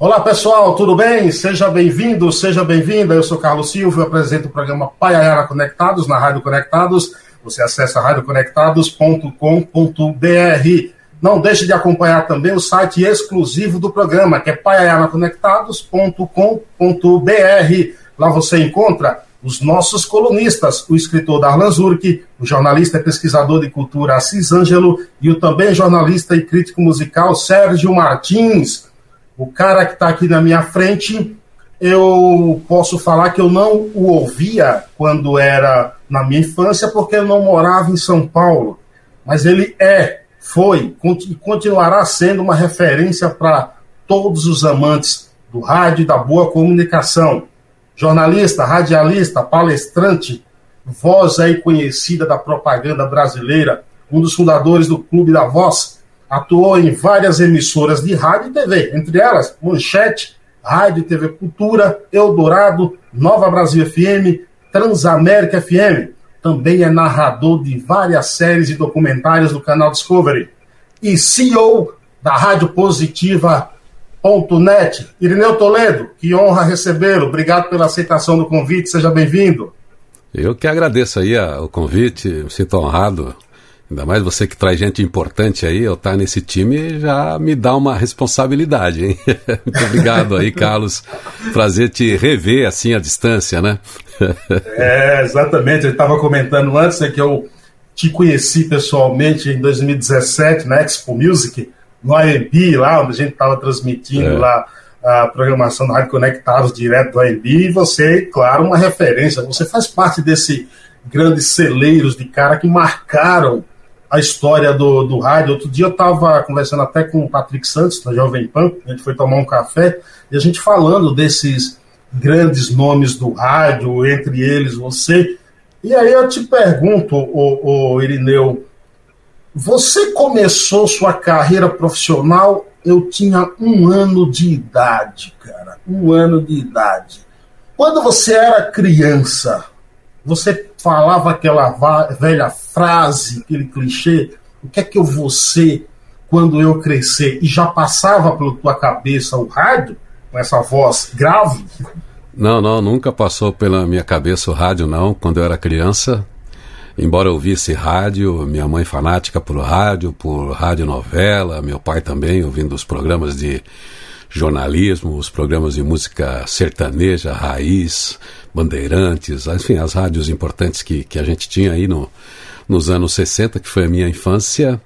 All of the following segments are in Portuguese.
Olá pessoal, tudo bem? Seja bem-vindo, seja bem-vinda. Eu sou Carlos Silva, apresento o programa Paiayara Conectados na Rádio Conectados. Você acessa radioconectados.com.br. Não deixe de acompanhar também o site exclusivo do programa, que é paiayaraconectados.com.br. Lá você encontra os nossos colunistas, o escritor Darlan Zurk, o jornalista e pesquisador de cultura Assis Ângelo e o também jornalista e crítico musical Sérgio Martins. O cara que está aqui na minha frente, eu posso falar que eu não o ouvia quando era na minha infância, porque eu não morava em São Paulo. Mas ele é, foi e continuará sendo uma referência para todos os amantes do rádio e da boa comunicação. Jornalista, radialista, palestrante, voz aí conhecida da propaganda brasileira, um dos fundadores do Clube da Voz, Atuou em várias emissoras de rádio e TV, entre elas Manchete, Rádio e TV Cultura, Eldorado, Nova Brasil FM, Transamérica FM. Também é narrador de várias séries e documentários do canal Discovery. E CEO da Rádio Positiva.net. Irineu Toledo, que honra recebê-lo. Obrigado pela aceitação do convite, seja bem-vindo. Eu que agradeço aí o convite, me sinto honrado Ainda mais você que traz gente importante aí, eu estar tá nesse time já me dá uma responsabilidade, hein? Muito obrigado aí, Carlos. Prazer te rever assim à distância, né? é, exatamente. Eu estava comentando antes né, que eu te conheci pessoalmente em 2017 na Expo Music, no AMB, lá onde a gente estava transmitindo é. lá a programação do Rádio Conectados direto do AMB, e você, claro, uma referência. Você faz parte desse grandes celeiros de cara que marcaram a história do, do rádio. Outro dia eu estava conversando até com o Patrick Santos, da Jovem Pan, a gente foi tomar um café, e a gente falando desses grandes nomes do rádio, entre eles você. E aí eu te pergunto, o, o Irineu, você começou sua carreira profissional, eu tinha um ano de idade, cara, um ano de idade. Quando você era criança, você falava aquela velha frase, aquele clichê, o que é que eu vou ser quando eu crescer? E já passava pela tua cabeça o rádio, com essa voz grave? Não, não, nunca passou pela minha cabeça o rádio, não. Quando eu era criança, embora eu ouvisse rádio, minha mãe fanática por rádio, por rádio novela, meu pai também ouvindo os programas de jornalismo, os programas de música sertaneja, raiz, bandeirantes, enfim, as rádios importantes que, que a gente tinha aí no, nos anos 60, que foi a minha infância.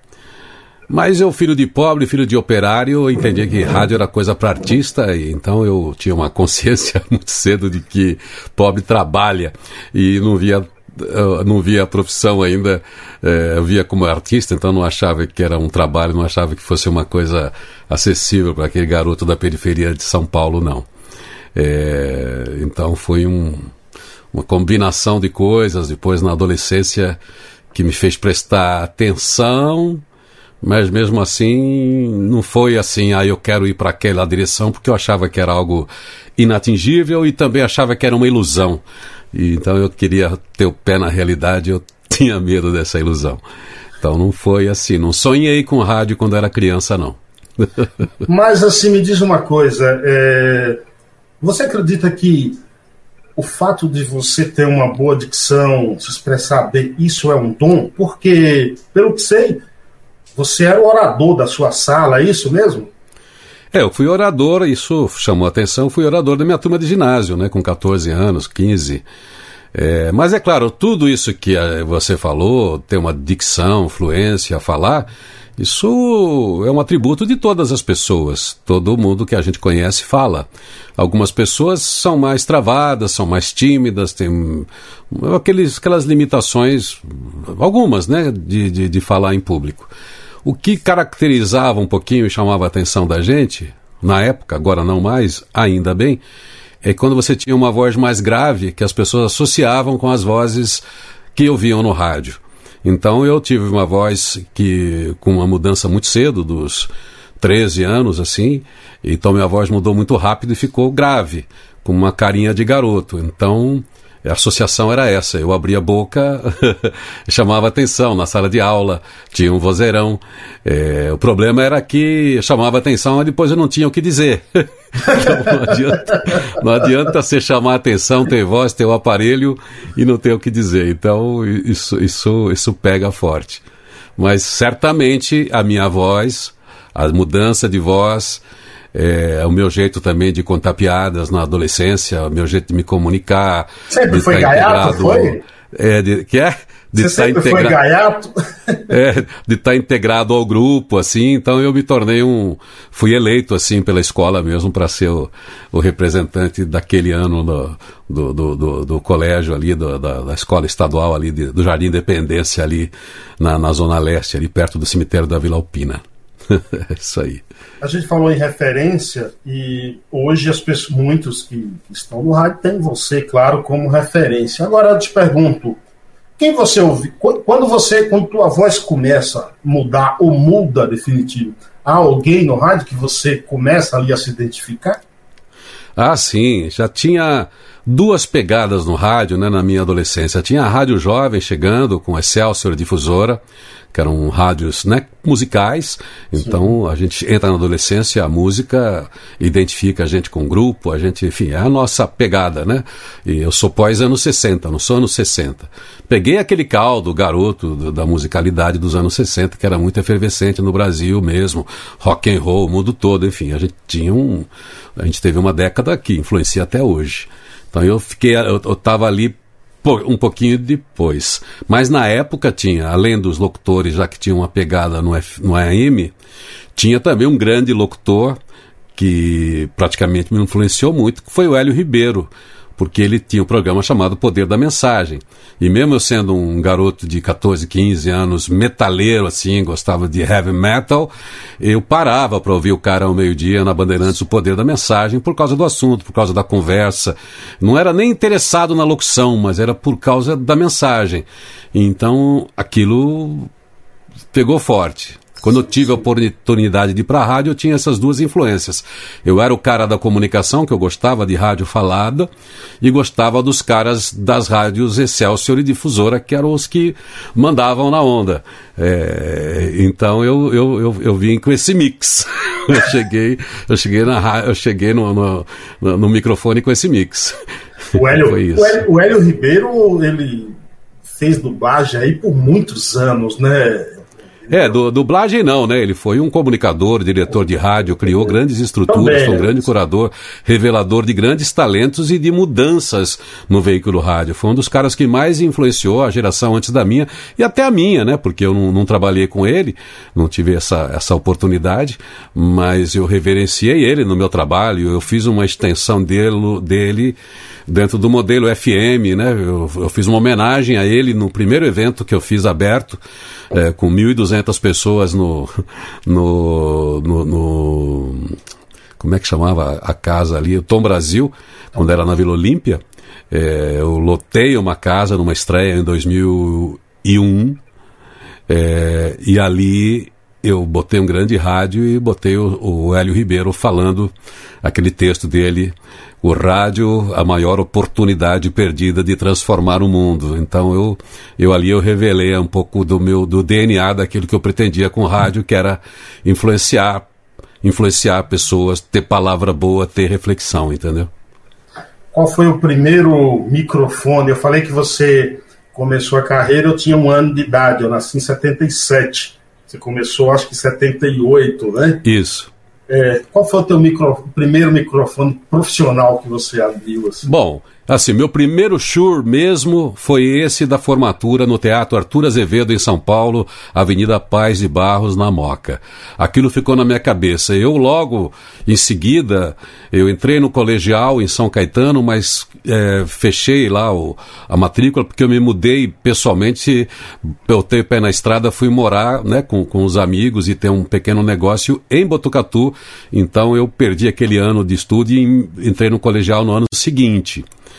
Mas eu, filho de pobre, filho de operário, entendi que rádio era coisa para artista, e então eu tinha uma consciência muito cedo de que pobre trabalha e não via eu não via a profissão ainda, eu via como artista, então não achava que era um trabalho, não achava que fosse uma coisa acessível para aquele garoto da periferia de São Paulo, não. É, então foi um, uma combinação de coisas, depois na adolescência, que me fez prestar atenção, mas mesmo assim não foi assim, ah, eu quero ir para aquela direção, porque eu achava que era algo inatingível e também achava que era uma ilusão. E, então eu queria ter o pé na realidade, eu tinha medo dessa ilusão. Então não foi assim, não sonhei com rádio quando era criança, não. Mas assim, me diz uma coisa, é... você acredita que o fato de você ter uma boa dicção, se expressar bem, isso é um dom? Porque, pelo que sei, você era o orador da sua sala, é isso mesmo? É, eu fui orador, isso chamou atenção, fui orador da minha turma de ginásio, né, com 14 anos, 15. É, mas é claro, tudo isso que eh, você falou, ter uma dicção, fluência, falar, isso é um atributo de todas as pessoas. Todo mundo que a gente conhece fala. Algumas pessoas são mais travadas, são mais tímidas, têm aqueles, aquelas limitações, algumas, né, de, de, de falar em público. O que caracterizava um pouquinho e chamava a atenção da gente, na época, agora não mais, ainda bem, é quando você tinha uma voz mais grave que as pessoas associavam com as vozes que ouviam no rádio. Então eu tive uma voz que com uma mudança muito cedo, dos 13 anos assim, então minha voz mudou muito rápido e ficou grave, com uma carinha de garoto. Então A associação era essa. Eu abria a boca, chamava atenção na sala de aula, tinha um vozeirão. É, o problema era que chamava atenção e depois eu não tinha o que dizer. então não adianta, não adianta você chamar atenção, ter voz, ter o aparelho e não ter o que dizer. Então isso, isso, isso pega forte. Mas certamente a minha voz, a mudança de voz, é, o meu jeito também de contar piadas na adolescência, o meu jeito de me comunicar. Sempre foi gaiato, foi? É, de, que é? De Você estar tá foi gaiato? é, de estar tá integrado ao grupo, assim, então eu me tornei um... Fui eleito, assim, pela escola mesmo para ser o, o, representante daquele ano do, do, do, do, do colégio ali, do, da, da, escola estadual ali, de, do Jardim Independência ali, na, na Zona Leste, ali perto do cemitério da Vila Alpina. é isso aí. A gente falou em referência e hoje as pessoas, muitos que estão no rádio têm você, claro, como referência. Agora eu te pergunto, quem você ouve, quando você, quando tua voz começa a mudar ou muda definitivo, há alguém no rádio que você começa ali a se identificar? Ah, sim, já tinha duas pegadas no rádio, né, na minha adolescência. Tinha a Rádio Jovem chegando com Excelsior Difusora, que eram rádios né, musicais. Então Sim. a gente entra na adolescência, a música identifica a gente com o grupo, a gente, enfim, é a nossa pegada, né? E eu sou pós anos 60, não sou anos 60. Peguei aquele caldo, garoto do, da musicalidade dos anos 60, que era muito efervescente no Brasil mesmo, rock and roll, o mundo todo, enfim, a gente tinha um. A gente teve uma década que influencia até hoje. Então eu fiquei, eu, eu tava um pouquinho depois. Mas na época tinha, além dos locutores, já que tinha uma pegada no, F, no AM, tinha também um grande locutor que praticamente me influenciou muito, que foi o Hélio Ribeiro porque ele tinha um programa chamado Poder da Mensagem. E mesmo eu sendo um garoto de 14, 15 anos, metaleiro assim, gostava de heavy metal, eu parava para ouvir o cara ao meio-dia na Bandeirantes o Poder da Mensagem por causa do assunto, por causa da conversa. Não era nem interessado na locução, mas era por causa da mensagem. Então aquilo pegou forte. Quando eu tive a oportunidade de ir para a rádio, eu tinha essas duas influências. Eu era o cara da comunicação, que eu gostava de rádio falada, e gostava dos caras das rádios Excelsior e Difusora, que eram os que mandavam na onda. É, então eu, eu, eu, eu, vim com esse mix. eu cheguei, eu cheguei, na, eu cheguei no, no, no microfone com esse mix. O Hélio, o Hélio, o Hélio Ribeiro, ele fez dublagem aí por muitos anos, né? É, do, dublagem não, né? Ele foi um comunicador, diretor de rádio, criou grandes estruturas, foi um grande curador, revelador de grandes talentos e de mudanças no veículo rádio. Foi um dos caras que mais influenciou a geração antes da minha e até a minha, né? Porque eu não, não trabalhei com ele, não tive essa, essa oportunidade, mas eu reverenciei ele no meu trabalho, eu fiz uma extensão dele, dele dentro do modelo FM, né? Eu, eu fiz uma homenagem a ele no primeiro evento que eu fiz aberto, é, com 1.200 pessoas no, no, no, no, Como é que chamava a casa ali? O Tom Brasil, quando era na Vila Olímpia. É, eu lotei uma casa numa estreia em 2001. É, e ali eu botei um grande rádio e botei o, o Hélio Ribeiro falando aquele texto dele o rádio a maior oportunidade perdida de transformar o mundo. Então eu, eu ali eu revelei um pouco do meu do DNA daquilo que eu pretendia com o rádio, que era influenciar, influenciar pessoas, ter palavra boa, ter reflexão, entendeu? Qual foi o primeiro microfone? Eu falei que você começou a carreira, eu tinha um ano de idade, eu nasci em 77. Você começou, acho que em 78, né? Isso. É, qual foi o teu micro, primeiro microfone profissional que você abriu? Assim? Bom, Assim, meu primeiro show mesmo foi esse da formatura no Teatro Arthur Azevedo, em São Paulo, Avenida Paz de Barros, na Moca. Aquilo ficou na minha cabeça. Eu logo, em seguida, eu entrei no colegial em São Caetano, mas é, fechei lá o, a matrícula porque eu me mudei pessoalmente, eu tenho pé na estrada, fui morar né, com, com os amigos e ter um pequeno negócio em Botucatu. Então eu perdi aquele ano de estudo e entrei no colegial no ano seguinte.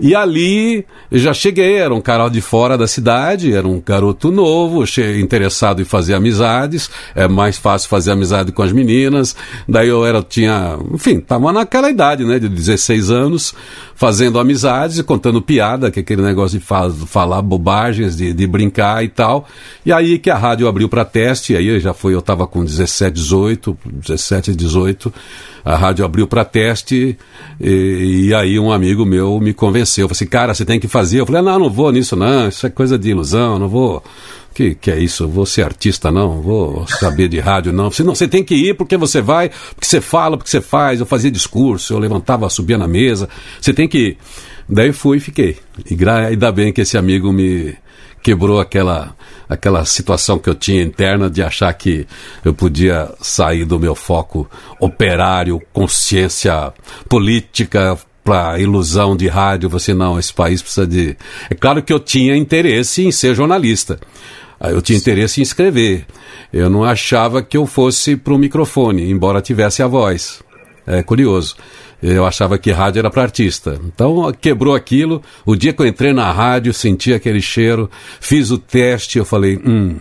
E ali já cheguei, era um cara de fora da cidade, era um garoto novo, interessado em fazer amizades, é mais fácil fazer amizade com as meninas. Daí eu era, tinha, enfim, tava naquela idade, né, de 16 anos, fazendo amizades e contando piada, que é aquele negócio de falar bobagens, de, de, brincar e tal. E aí que a rádio abriu para teste, aí já foi, eu tava com 17, 18, 17, 18 a rádio abriu para teste e, e, aí um amigo meu me convenceu. Falei assim, cara, você tem que fazer. Eu falei, não, não vou nisso não, isso é coisa de ilusão, não vou. Que, que é isso? Eu vou ser artista, não, vou saber de rádio, não. Você, não. você tem que ir porque você vai, porque você fala, porque você faz. Eu fazia discurso, eu levantava, subia na mesa. Você tem que ir. Daí fui e fiquei. E ainda bem que esse amigo me quebrou aquela aquela situação que eu tinha interna de achar que eu podia sair do meu foco operário, consciência política, para ilusão de rádio, você não, esse país precisa de. É claro que eu tinha interesse em ser jornalista. Eu tinha interesse em escrever. Eu não achava que eu fosse para o microfone, embora tivesse a voz. É curioso. Eu achava que rádio era para artista. Então quebrou aquilo. O dia que eu entrei na rádio, senti aquele cheiro, fiz o teste, eu falei, hum.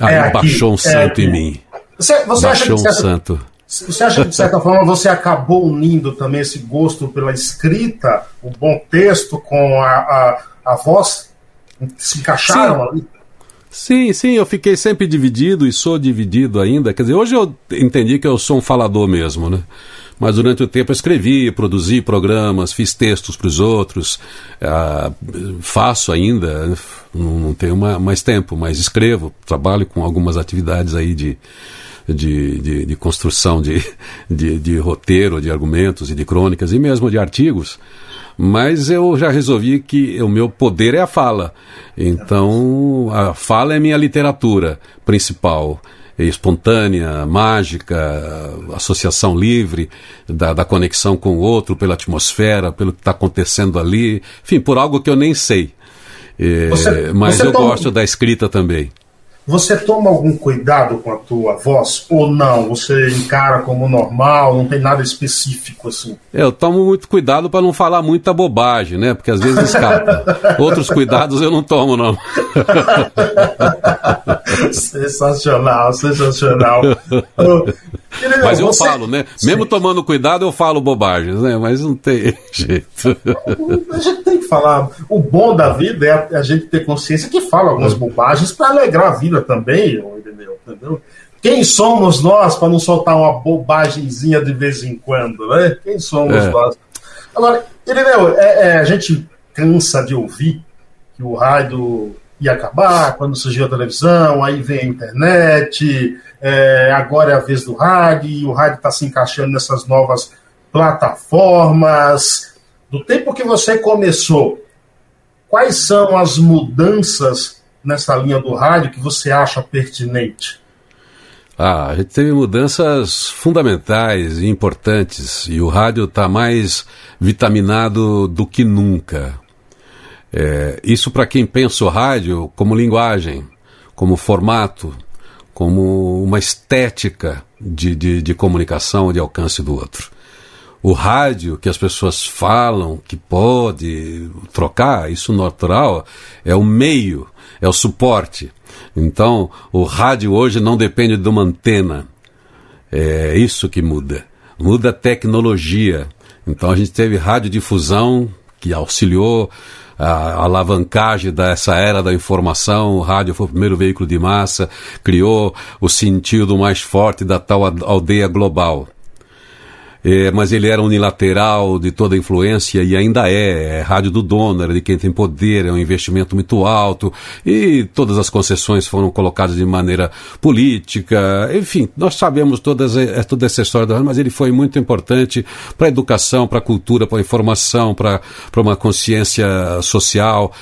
Aí é baixou um é santo aqui. em mim. Você, você baixou acha que, um santo. Você acha que, de certa forma, você acabou unindo também esse gosto pela escrita, o bom texto, com a, a, a voz? Se encaixaram Sim. ali? Sim, sim, eu fiquei sempre dividido e sou dividido ainda. Quer dizer, hoje eu entendi que eu sou um falador mesmo, né? mas durante o tempo eu escrevi, produzi programas, fiz textos para os outros, ah, faço ainda, não tenho mais tempo, mas escrevo, trabalho com algumas atividades aí de, de, de, de construção de, de, de roteiro, de argumentos e de crônicas e mesmo de artigos mas eu já resolvi que o meu poder é a fala. Então, a fala é minha literatura principal espontânea, mágica, associação livre da, da conexão com o outro, pela atmosfera, pelo que está acontecendo ali, enfim, por algo que eu nem sei. É, você, mas você eu toma, gosto da escrita também. Você toma algum cuidado com a tua voz ou não? Você encara como normal, não tem nada específico assim? É, eu tomo muito cuidado para não falar muita bobagem, né? Porque às vezes escapa. Outros cuidados eu não tomo, não. sensacional, sensacional. Mas eu você... falo, né? Sim. Mesmo tomando cuidado, eu falo bobagens, né? Mas não tem jeito. A gente tem que falar. O bom da vida é a gente ter consciência que fala algumas bobagens para alegrar a vida também, entendeu? entendeu? Quem somos nós para não soltar uma bobagemzinha de vez em quando, né? Quem somos é. nós? Agora, Irineu, é, é, a gente cansa de ouvir que o rádio ia acabar quando surgiu a televisão, aí vem a internet, é, agora é a vez do rádio, e o rádio está se encaixando nessas novas plataformas. Do tempo que você começou, quais são as mudanças nessa linha do rádio que você acha pertinente? Ah, a gente teve mudanças fundamentais e importantes, e o rádio está mais vitaminado do que nunca. É, isso para quem pensa o rádio como linguagem, como formato, como uma estética de, de, de comunicação, de alcance do outro. O rádio que as pessoas falam que pode trocar, isso natural, é o meio, é o suporte. Então, o rádio hoje não depende de uma antena. É isso que muda. Muda a tecnologia. Então, a gente teve radiodifusão que auxiliou a alavancagem dessa era da informação, o rádio foi o primeiro veículo de massa, criou o sentido mais forte da tal aldeia global. É, mas ele era unilateral de toda influência e ainda é. É rádio do dono, era de quem tem poder, é um investimento muito alto e todas as concessões foram colocadas de maneira política. Enfim, nós sabemos todas, é, toda essa história do rádio, mas ele foi muito importante para a educação, para a cultura, para a informação, para uma consciência social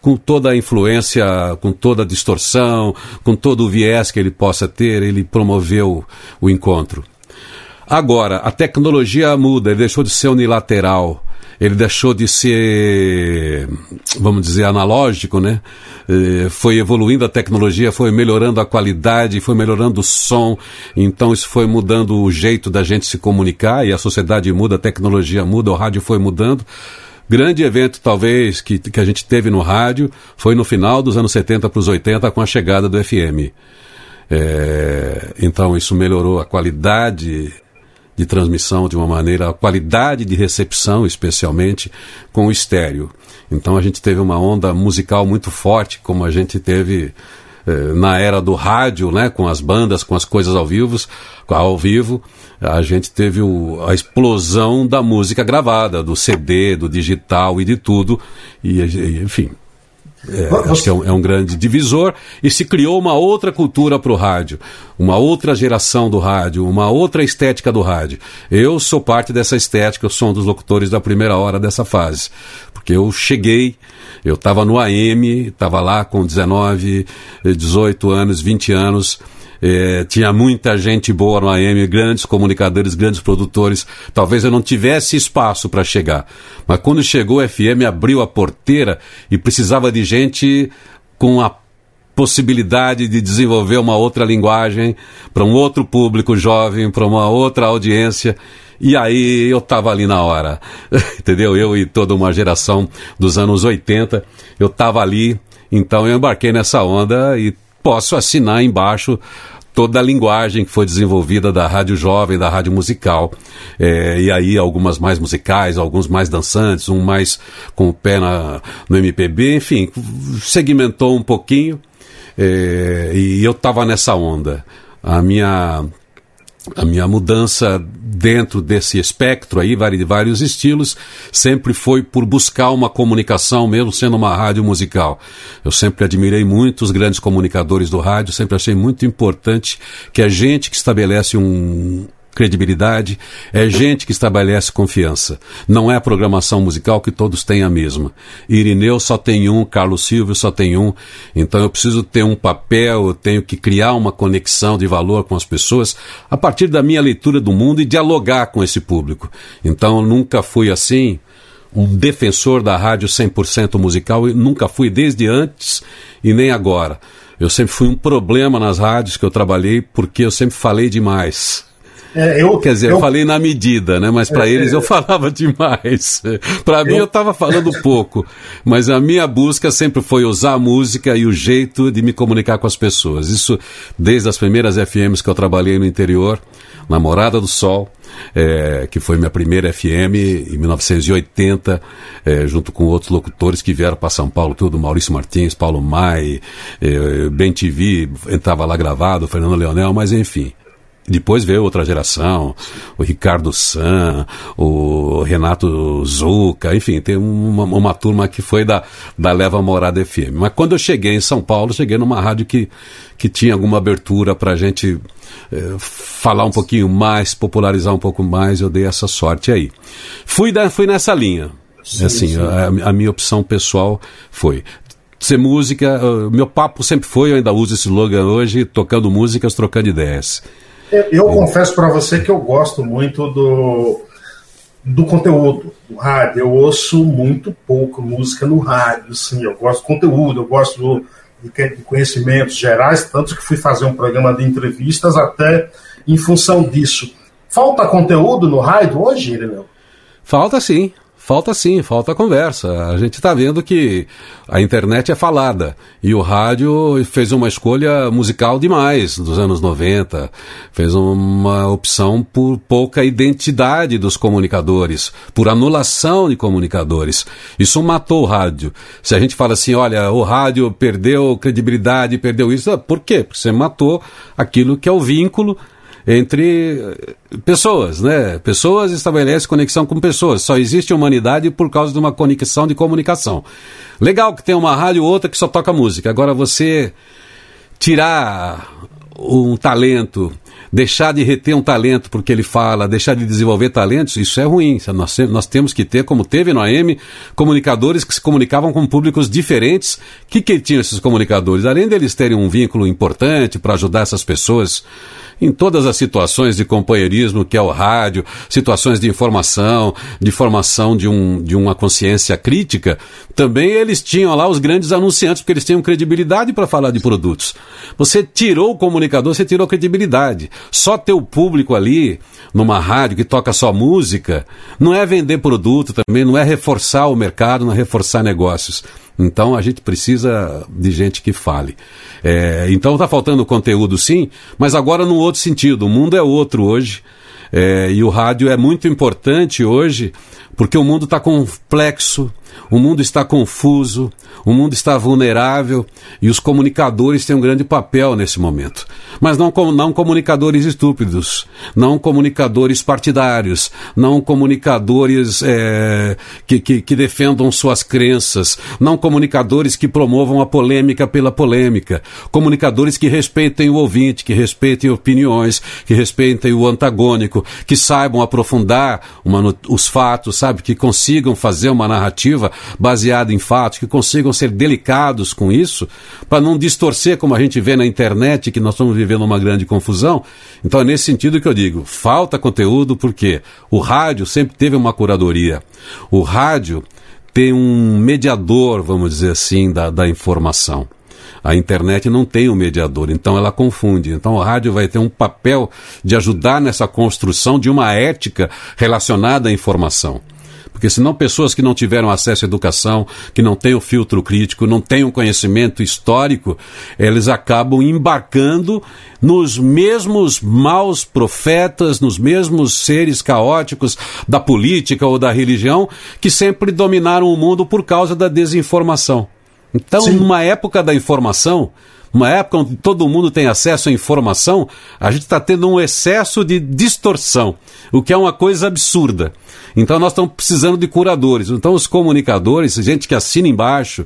com toda a influência, com toda a distorção, com todo o viés que ele possa ter, ele promoveu o encontro. Agora, a tecnologia muda, ele deixou de ser unilateral. ele deixou de ser, vamos dizer, analógico, né? Eh, foi evoluindo a tecnologia, foi melhorando a qualidade, foi melhorando o som, então isso foi mudando o jeito da gente se comunicar e a sociedade muda, a tecnologia muda, o rádio foi mudando. Grande evento, talvez, que, que a gente teve no rádio foi no final dos anos 70 para os 80 com a chegada do FM. É, então isso melhorou a qualidade de transmissão de uma maneira, a qualidade de recepção, especialmente com o estéreo. Então a gente teve uma onda musical muito forte, como a gente teve eh, na era do rádio, né, com as bandas, com as coisas ao vivo, ao vivo, a gente teve o, a explosão da música gravada, do CD, do digital e de tudo, e, enfim, é, acho que é um, é um, grande divisor e se criou uma outra cultura para o rádio, uma outra geração do rádio, uma outra estética do rádio. Eu sou parte dessa estética, eu sou um dos locutores da primeira hora dessa fase, porque eu cheguei, eu estava no AM, estava lá com 19, 18 anos, 20 anos, é, tinha muita gente boa no AM, grandes comunicadores, grandes produtores. Talvez eu não tivesse espaço para chegar. Mas quando chegou o FM, abriu a porteira e precisava de gente com a possibilidade de desenvolver uma outra linguagem para um outro público jovem, para uma outra audiência. E aí eu estava ali na hora, entendeu? Eu e toda uma geração dos anos 80, eu estava ali, então eu embarquei nessa onda e posso assinar embaixo toda a linguagem que foi desenvolvida da rádio jovem, da rádio musical. É, e aí algumas mais musicais, alguns mais dançantes, um mais com o pé na, no MPB, enfim, segmentou um pouquinho. É, e eu estava nessa onda. A minha a minha mudança dentro desse espectro aí, de vários estilos, sempre foi por buscar uma comunicação, mesmo sendo uma rádio musical. Eu sempre admirei muito os grandes comunicadores do rádio, sempre achei muito importante que a gente que estabelece um, credibilidade, é gente que estabelece confiança. Não é a programação musical que todos têm a mesma. Irineu só tem um, Carlos Silvio só tem um, então eu preciso ter um papel, eu tenho que criar uma conexão de valor com as pessoas a partir da minha leitura do mundo e dialogar com esse público. Então eu nunca fui assim um defensor da rádio 100% musical, e nunca fui desde antes e nem agora. Eu sempre fui um problema nas rádios que eu trabalhei porque eu sempre falei demais. É, eu, Quer dizer, eu... eu... falei na medida, né? Mas para é, eles eu é. falava demais. para mim eu estava falando pouco. Mas a minha busca sempre foi usar a música e o jeito de me comunicar com as pessoas. Isso desde as primeiras FMs que eu trabalhei no interior, na Morada do Sol, é, que foi minha primeira FM em 1980, é, junto com outros locutores que vieram para São Paulo, tudo, Maurício Martins, Paulo Mai, é, Ben TV, entrava lá gravado, Fernando Leonel, mas enfim. Depois veio outra geração, o Ricardo San, o Renato Zuca, enfim, tem uma, uma turma que foi da, da Leva Morada FM. Mas quando eu cheguei em São Paulo, cheguei numa rádio que, que tinha alguma abertura para a gente eh, falar um pouquinho mais, popularizar um pouco mais, eu dei essa sorte aí. Fui, da, fui nessa linha. Sim, assim, sim. A, a minha opção pessoal foi ser música. Uh, meu papo sempre foi, eu ainda uso esse slogan hoje, tocando músicas, trocando ideias. Eu confesso para você que eu gosto muito do, do conteúdo do rádio. Eu ouço muito pouco música no rádio. Sim, eu gosto do conteúdo, eu gosto de conhecimentos gerais, tanto que fui fazer um programa de entrevistas até em função disso. Falta conteúdo no rádio hoje, Irineu? Falta sim. Falta sim, falta conversa. A gente está vendo que a internet é falada e o rádio fez uma escolha musical demais dos anos 90, fez uma opção por pouca identidade dos comunicadores, por anulação de comunicadores. Isso matou o rádio. Se a gente fala assim, olha, o rádio perdeu credibilidade, perdeu isso, por quê? Porque você matou aquilo que é o vínculo entre eh, pessoas, né? Pessoas estabelecem conexão com pessoas. Só existe humanidade por causa de uma conexão de comunicação. Legal que tem uma rádio ou outra que só toca música. Agora você tirar um talento deixar de reter um talento porque ele fala, deixar de desenvolver talentos, isso é ruim. Nós, nós temos que ter, como teve no AM, comunicadores que se comunicavam com públicos diferentes. O que, que tinham esses comunicadores? Além deles terem um vínculo importante para ajudar essas pessoas em todas as situações de companheirismo que é o rádio, situações de informação, de formação de, um, de uma consciência crítica, também eles tinham lá os grandes anunciantes, porque eles tinham credibilidade para falar de produtos. Você tirou o comunicador, você tirou a credibilidade. Só ter o público ali, numa rádio que toca só música, não é vender produto também, não é reforçar o mercado, não é reforçar negócios. Então a gente precisa de gente que fale. É, então está faltando conteúdo sim, mas agora num outro sentido. O mundo é outro hoje. É, e o rádio é muito importante hoje porque o mundo está complexo, o mundo está confuso, o mundo está vulnerável e os comunicadores têm um grande papel nesse momento. Mas não, não comunicadores estúpidos, não comunicadores partidários, não comunicadores é, que, que, que defendam suas crenças, não comunicadores que promovam a polêmica pela polêmica, comunicadores que respeitem o ouvinte, que respeitem opiniões, que respeitem o antagônico, que saibam aprofundar uma, os fatos, sabe, que consigam fazer uma narrativa baseada em fatos, que consigam ser delicados com isso, para não distorcer como a gente vê na internet, que nós estamos vivendo uma grande confusão. Então é nesse sentido que eu digo, falta conteúdo porque o rádio sempre teve uma curadoria. O rádio tem um mediador, vamos dizer assim, da, da informação. A internet não tem um mediador, então ela confunde. Então o rádio vai ter um papel de ajudar nessa construção de uma ética relacionada à informação. Porque senão pessoas que não tiveram acesso à educação, que não têm o filtro crítico, não têm o conhecimento histórico, eles acabam embarcando nos mesmos maus profetas, nos mesmos seres caóticos da política ou da religião que sempre dominaram o mundo por causa da desinformação. Então, Sim. numa época da informação, uma época onde todo mundo tem acesso à informação, a gente está tendo um excesso de distorção, o que é uma coisa absurda. Então nós estamos precisando de curadores. Então os comunicadores, gente que assina embaixo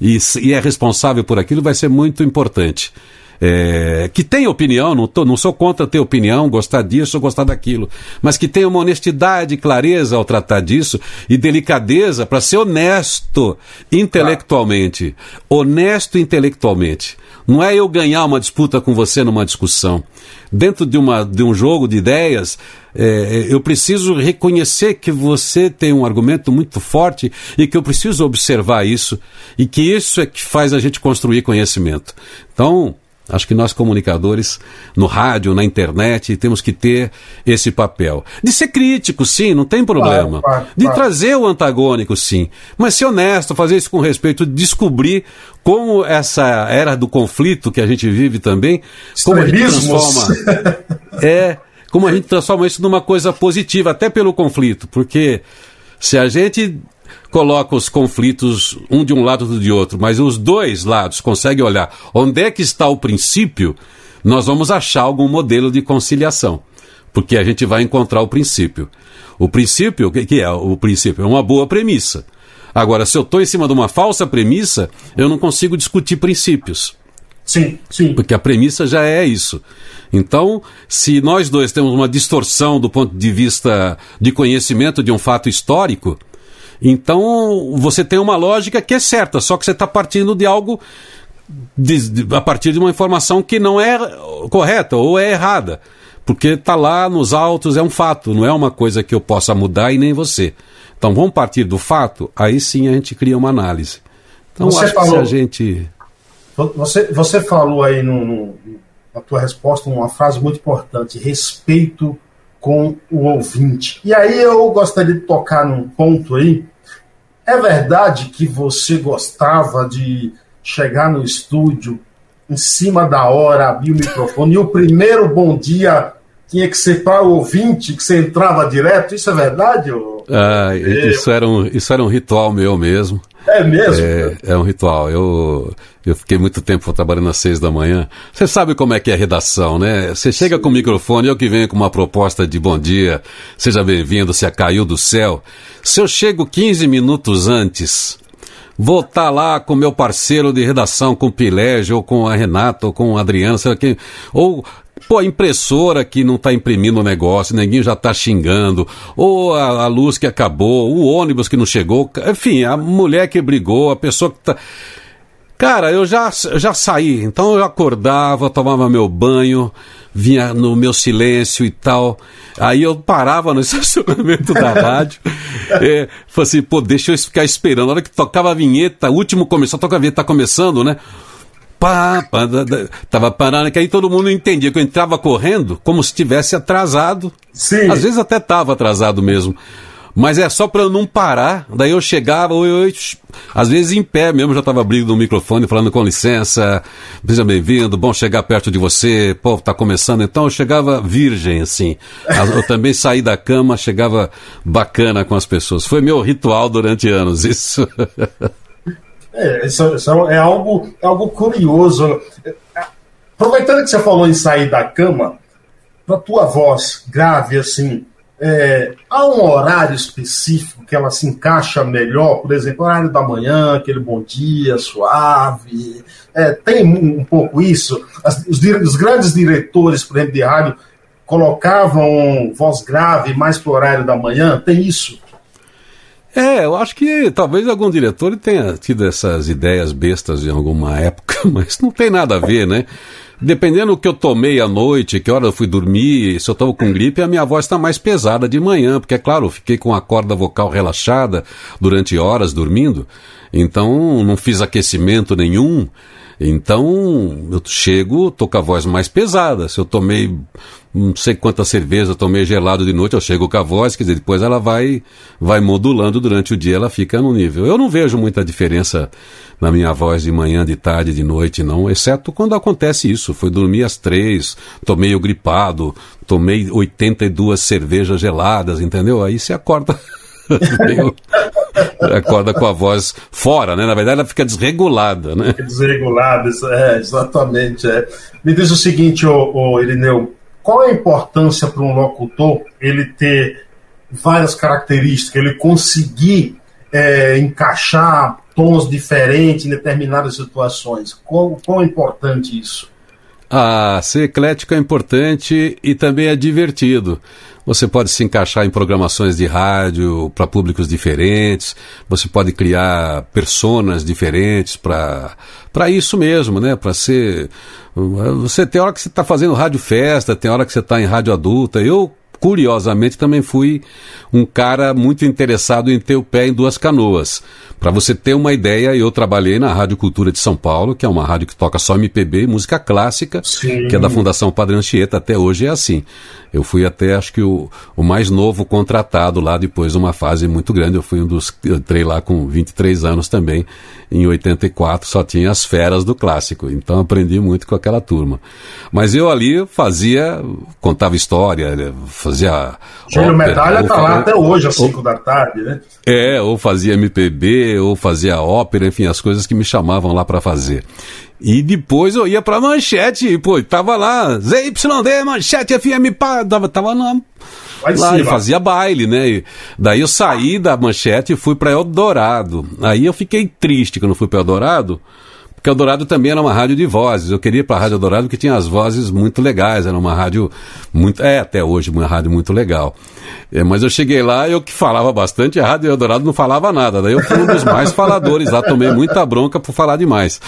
e, e é responsável por aquilo, vai ser muito importante. É, que tem opinião, não, tô, não sou contra ter opinião, gostar disso ou gostar daquilo, mas que tenha uma honestidade e clareza ao tratar disso e delicadeza para ser honesto intelectualmente. Honesto intelectualmente. Não é eu ganhar uma disputa com você numa discussão. Dentro de, uma, de um jogo de ideias, é, eu preciso reconhecer que você tem um argumento muito forte e que eu preciso observar isso e que isso é que faz a gente construir conhecimento. Então, Acho que nós comunicadores, no rádio, na internet, temos que ter esse papel. De ser crítico, sim, não tem problema. Claro, claro, de claro. trazer o antagônico, sim. Mas ser honesto, fazer isso com respeito, descobrir como essa era do conflito que a gente vive também, como a gente transforma. é, como a gente transforma isso numa coisa positiva, até pelo conflito, porque se a gente coloca os conflitos um de um lado do de outro, mas os dois lados conseguem olhar onde é que está o princípio, nós vamos achar algum modelo de conciliação, porque a gente vai encontrar o princípio. O princípio, o que é o princípio? É uma boa premissa. Agora, se eu estou em cima de uma falsa premissa, eu não consigo discutir princípios. Sim, sim. Porque a premissa já é isso. Então, se nós dois temos uma distorção do ponto de vista de conhecimento de um fato histórico, então você tem uma lógica que é certa, só que você está partindo de algo de, de, a partir de uma informação que não é correta ou é errada. Porque está lá nos autos, é um fato, não é uma coisa que eu possa mudar e nem você. Então vamos partir do fato, aí sim a gente cria uma análise. Então você acho falou, que se a gente. Você, você falou aí no, no, na tua resposta uma frase muito importante: respeito com o ouvinte. E aí eu gostaria de tocar num ponto aí. É verdade que você gostava de chegar no estúdio em cima da hora, abrir o microfone e o primeiro bom dia tinha que ser para o ouvinte, que você entrava direto? Isso é verdade? Ou... Ah, isso, era um, isso era um ritual meu mesmo. É mesmo? É, é, um ritual. Eu, eu fiquei muito tempo trabalhando às seis da manhã. Você sabe como é que é a redação, né? Você chega Sim. com o microfone, eu que venho com uma proposta de bom dia, seja bem-vindo, você caiu do céu. Se eu chego 15 minutos antes, vou estar tá lá com meu parceiro de redação, com o Pilégio, ou com a Renata, ou com o Adriano, sei lá quem, ou Pô, a impressora que não está imprimindo o negócio, ninguém já está xingando, ou a, a, luz que acabou, o ônibus que não chegou, enfim, a mulher que brigou, a pessoa que tá. Cara, eu já, já saí, então eu acordava, tomava meu banho, vinha no meu silêncio e tal. Aí eu parava no estacionamento da rádio. é, falei assim, pô, deixa eu ficar esperando. Na hora que tocava a vinheta, o último começou, toca a vinheta, tá começando, né? Pá, pá, da, da, tava parando, que aí todo mundo entendia que eu entrava correndo como se tivesse atrasado. Sim. Às vezes até tava atrasado mesmo. Mas é só para eu não parar. Daí eu chegava, eu, eu, às vezes em pé mesmo, já estava abrindo o microfone, falando com licença, seja bem-vindo, bom chegar perto de você, pô, tá começando. Então eu chegava virgem, assim. Eu também saí da cama, chegava bacana com as pessoas. Foi meu ritual durante anos, isso. É, isso, isso é algo, é algo curioso. Aproveitando que você falou em sair da cama, na tua voz grave, assim, é, há um horário específico que ela se encaixa melhor, por exemplo, horário da manhã, aquele bom dia, suave. É, tem um, um, pouco isso. As, os, os, grandes diretores, por exemplo, de rádio, colocavam voz grave mais para o horário da manhã. Tem isso? É, eu acho que talvez algum diretor tenha tido essas ideias bestas em alguma época, mas não tem nada a ver, né? Dependendo do que eu tomei à noite, que hora eu fui dormir, se eu estou com gripe, a minha voz está mais pesada de manhã, porque é claro, eu fiquei com a corda vocal relaxada durante horas dormindo, então não fiz aquecimento nenhum. Então, eu chego, tô com a voz mais pesada. Se eu tomei não sei quantas cervejas, tomei gelado de noite, eu chego com a voz, quer dizer, depois ela vai, vai modulando durante o dia, ela fica no nível. Eu não vejo muita diferença na minha voz de manhã, de tarde, de noite, não, exceto quando acontece isso. Foi dormir às três, tomei o gripado, tomei 82 cervejas geladas, entendeu? Aí você acorda. acorda com a voz fora, né? Na verdade, ela fica desregulada, né? Desregulada, é, exatamente. É. Me diz o seguinte, ô, ô Irineu, qual é a importância para um locutor ele ter várias características, ele conseguir é, encaixar tons diferentes em determinadas situações? Qual, qual é importante isso? Ah, ser eclético é importante e também é divertido. Você pode se encaixar em programações de rádio para públicos diferentes, você pode criar personas diferentes para isso mesmo, né? Para ser. Você tem hora que você está fazendo rádio festa, tem hora que você está em rádio adulta. Eu curiosamente, também fui um cara muito interessado em ter o pé em duas canoas. Para você ter uma ideia, eu trabalhei na Rádio Cultura de São Paulo, que é uma rádio que toca só MPB música clássica, Sim. que é da Fundação Padre Anchieta, até hoje é assim. Eu fui até, acho que o, o mais novo contratado lá, depois de uma fase muito grande. Eu fui um dos. Eu entrei lá com 23 anos também, em 84, só tinha as feras do clássico. Então aprendi muito com aquela turma. Mas eu ali fazia, contava história, fazia. Júlio Medalha está lá até hoje, às 5 da tarde, né? É, ou fazia MPB, ou fazia ópera, enfim, as coisas que me chamavam lá para fazer. E depois eu ia pra manchete, pô, tava lá, ZYD, manchete FM, pá, tava, tava lá, lá e fazia baile, né? E daí eu saí da manchete e fui pra Eldorado. Aí eu fiquei triste não fui pra Eldorado, porque Eldorado também era uma rádio de vozes. Eu queria ir para a Rádio Eldorado porque tinha as vozes muito legais. Era uma rádio muito. É, até hoje, uma rádio muito legal. É, mas eu cheguei lá, eu que falava bastante, a Rádio Eldorado não falava nada. Daí eu fui um dos mais faladores lá, tomei muita bronca por falar demais.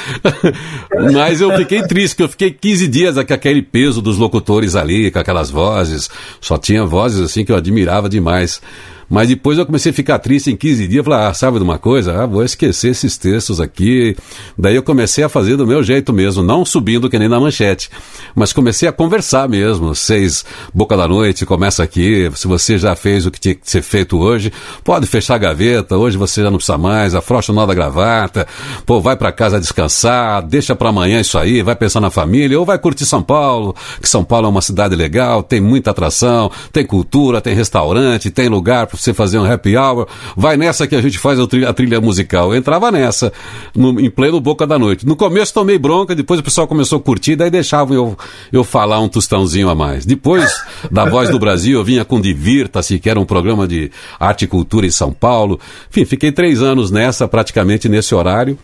mas eu fiquei triste, porque eu fiquei 15 dias com aquele peso dos locutores ali, com aquelas vozes. Só tinha vozes assim que eu admirava demais. Mas depois eu comecei a ficar triste em 15 dias, falei, ah, sabe de uma coisa? Ah, vou esquecer esses textos aqui. Daí eu comecei a fazer do meu jeito mesmo, não subindo que nem na manchete, mas comecei a conversar mesmo. Seis, boca da noite, começa aqui. Se você já fez o que tinha que ser feito hoje, pode fechar a gaveta, hoje você já não precisa mais, afrocha o nó da gravata, pô, vai para casa descansar, deixa para amanhã isso aí, vai pensar na família, ou vai curtir São Paulo, que São Paulo é uma cidade legal, tem muita atração, tem cultura, tem restaurante, tem lugar você fazer um happy hour, vai nessa que a gente faz a trilha, a trilha musical. Eu entrava nessa, no, em pleno boca da noite. No começo tomei bronca, depois o pessoal começou a curtir, daí deixavam eu, eu falar um tostãozinho a mais. Depois da Voz do Brasil, eu vinha com Divirta-se, que era um programa de arte e cultura em São Paulo. Enfim, fiquei três anos nessa, praticamente nesse horário.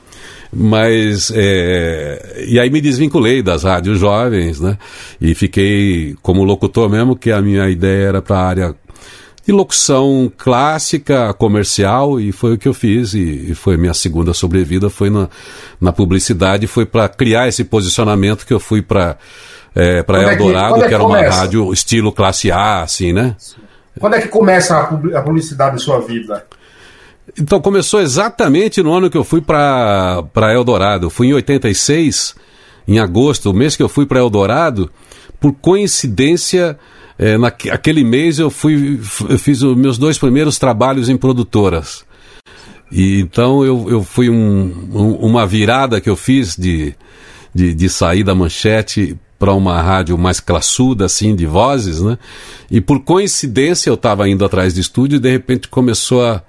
Mas, é, e aí me desvinculei das rádios jovens, né? E fiquei como locutor mesmo, que a minha ideia era para a área de locução clássica, comercial, e foi o que eu fiz, e, e foi minha segunda sobrevida, foi na, na publicidade, foi para criar esse posicionamento que eu fui para é, para Eldorado, é que, que, era uma rádio estilo classe A, assim, né? Quando é que começa a publicidade em sua vida? Então, começou exatamente no ano que eu fui para Eldorado. Eu fui em 86, em agosto, o mês que eu fui para Eldorado, por coincidência, é, naquele mês eu fui eu fiz os meus dois primeiros trabalhos em produtoras. E, então eu, eu fui um, um, uma virada que eu fiz de, de, de sair da manchete para uma rádio mais classuda, assim, de vozes, né? E por coincidência eu estava indo atrás de estúdio e de repente começou a.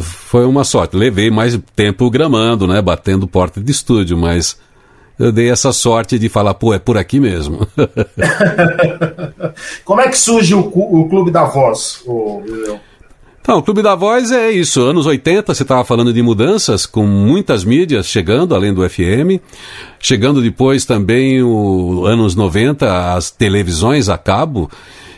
Foi uma sorte. Levei mais tempo gramando, né? Batendo porta de estúdio, mas eu dei essa sorte de falar, pô, é por aqui mesmo. Como é que surge o, o Clube da Voz, o, então, o Clube da Voz é isso. Anos 80, você estava falando de mudanças, com muitas mídias chegando, além do FM. Chegando depois também, o anos 90, as televisões a cabo.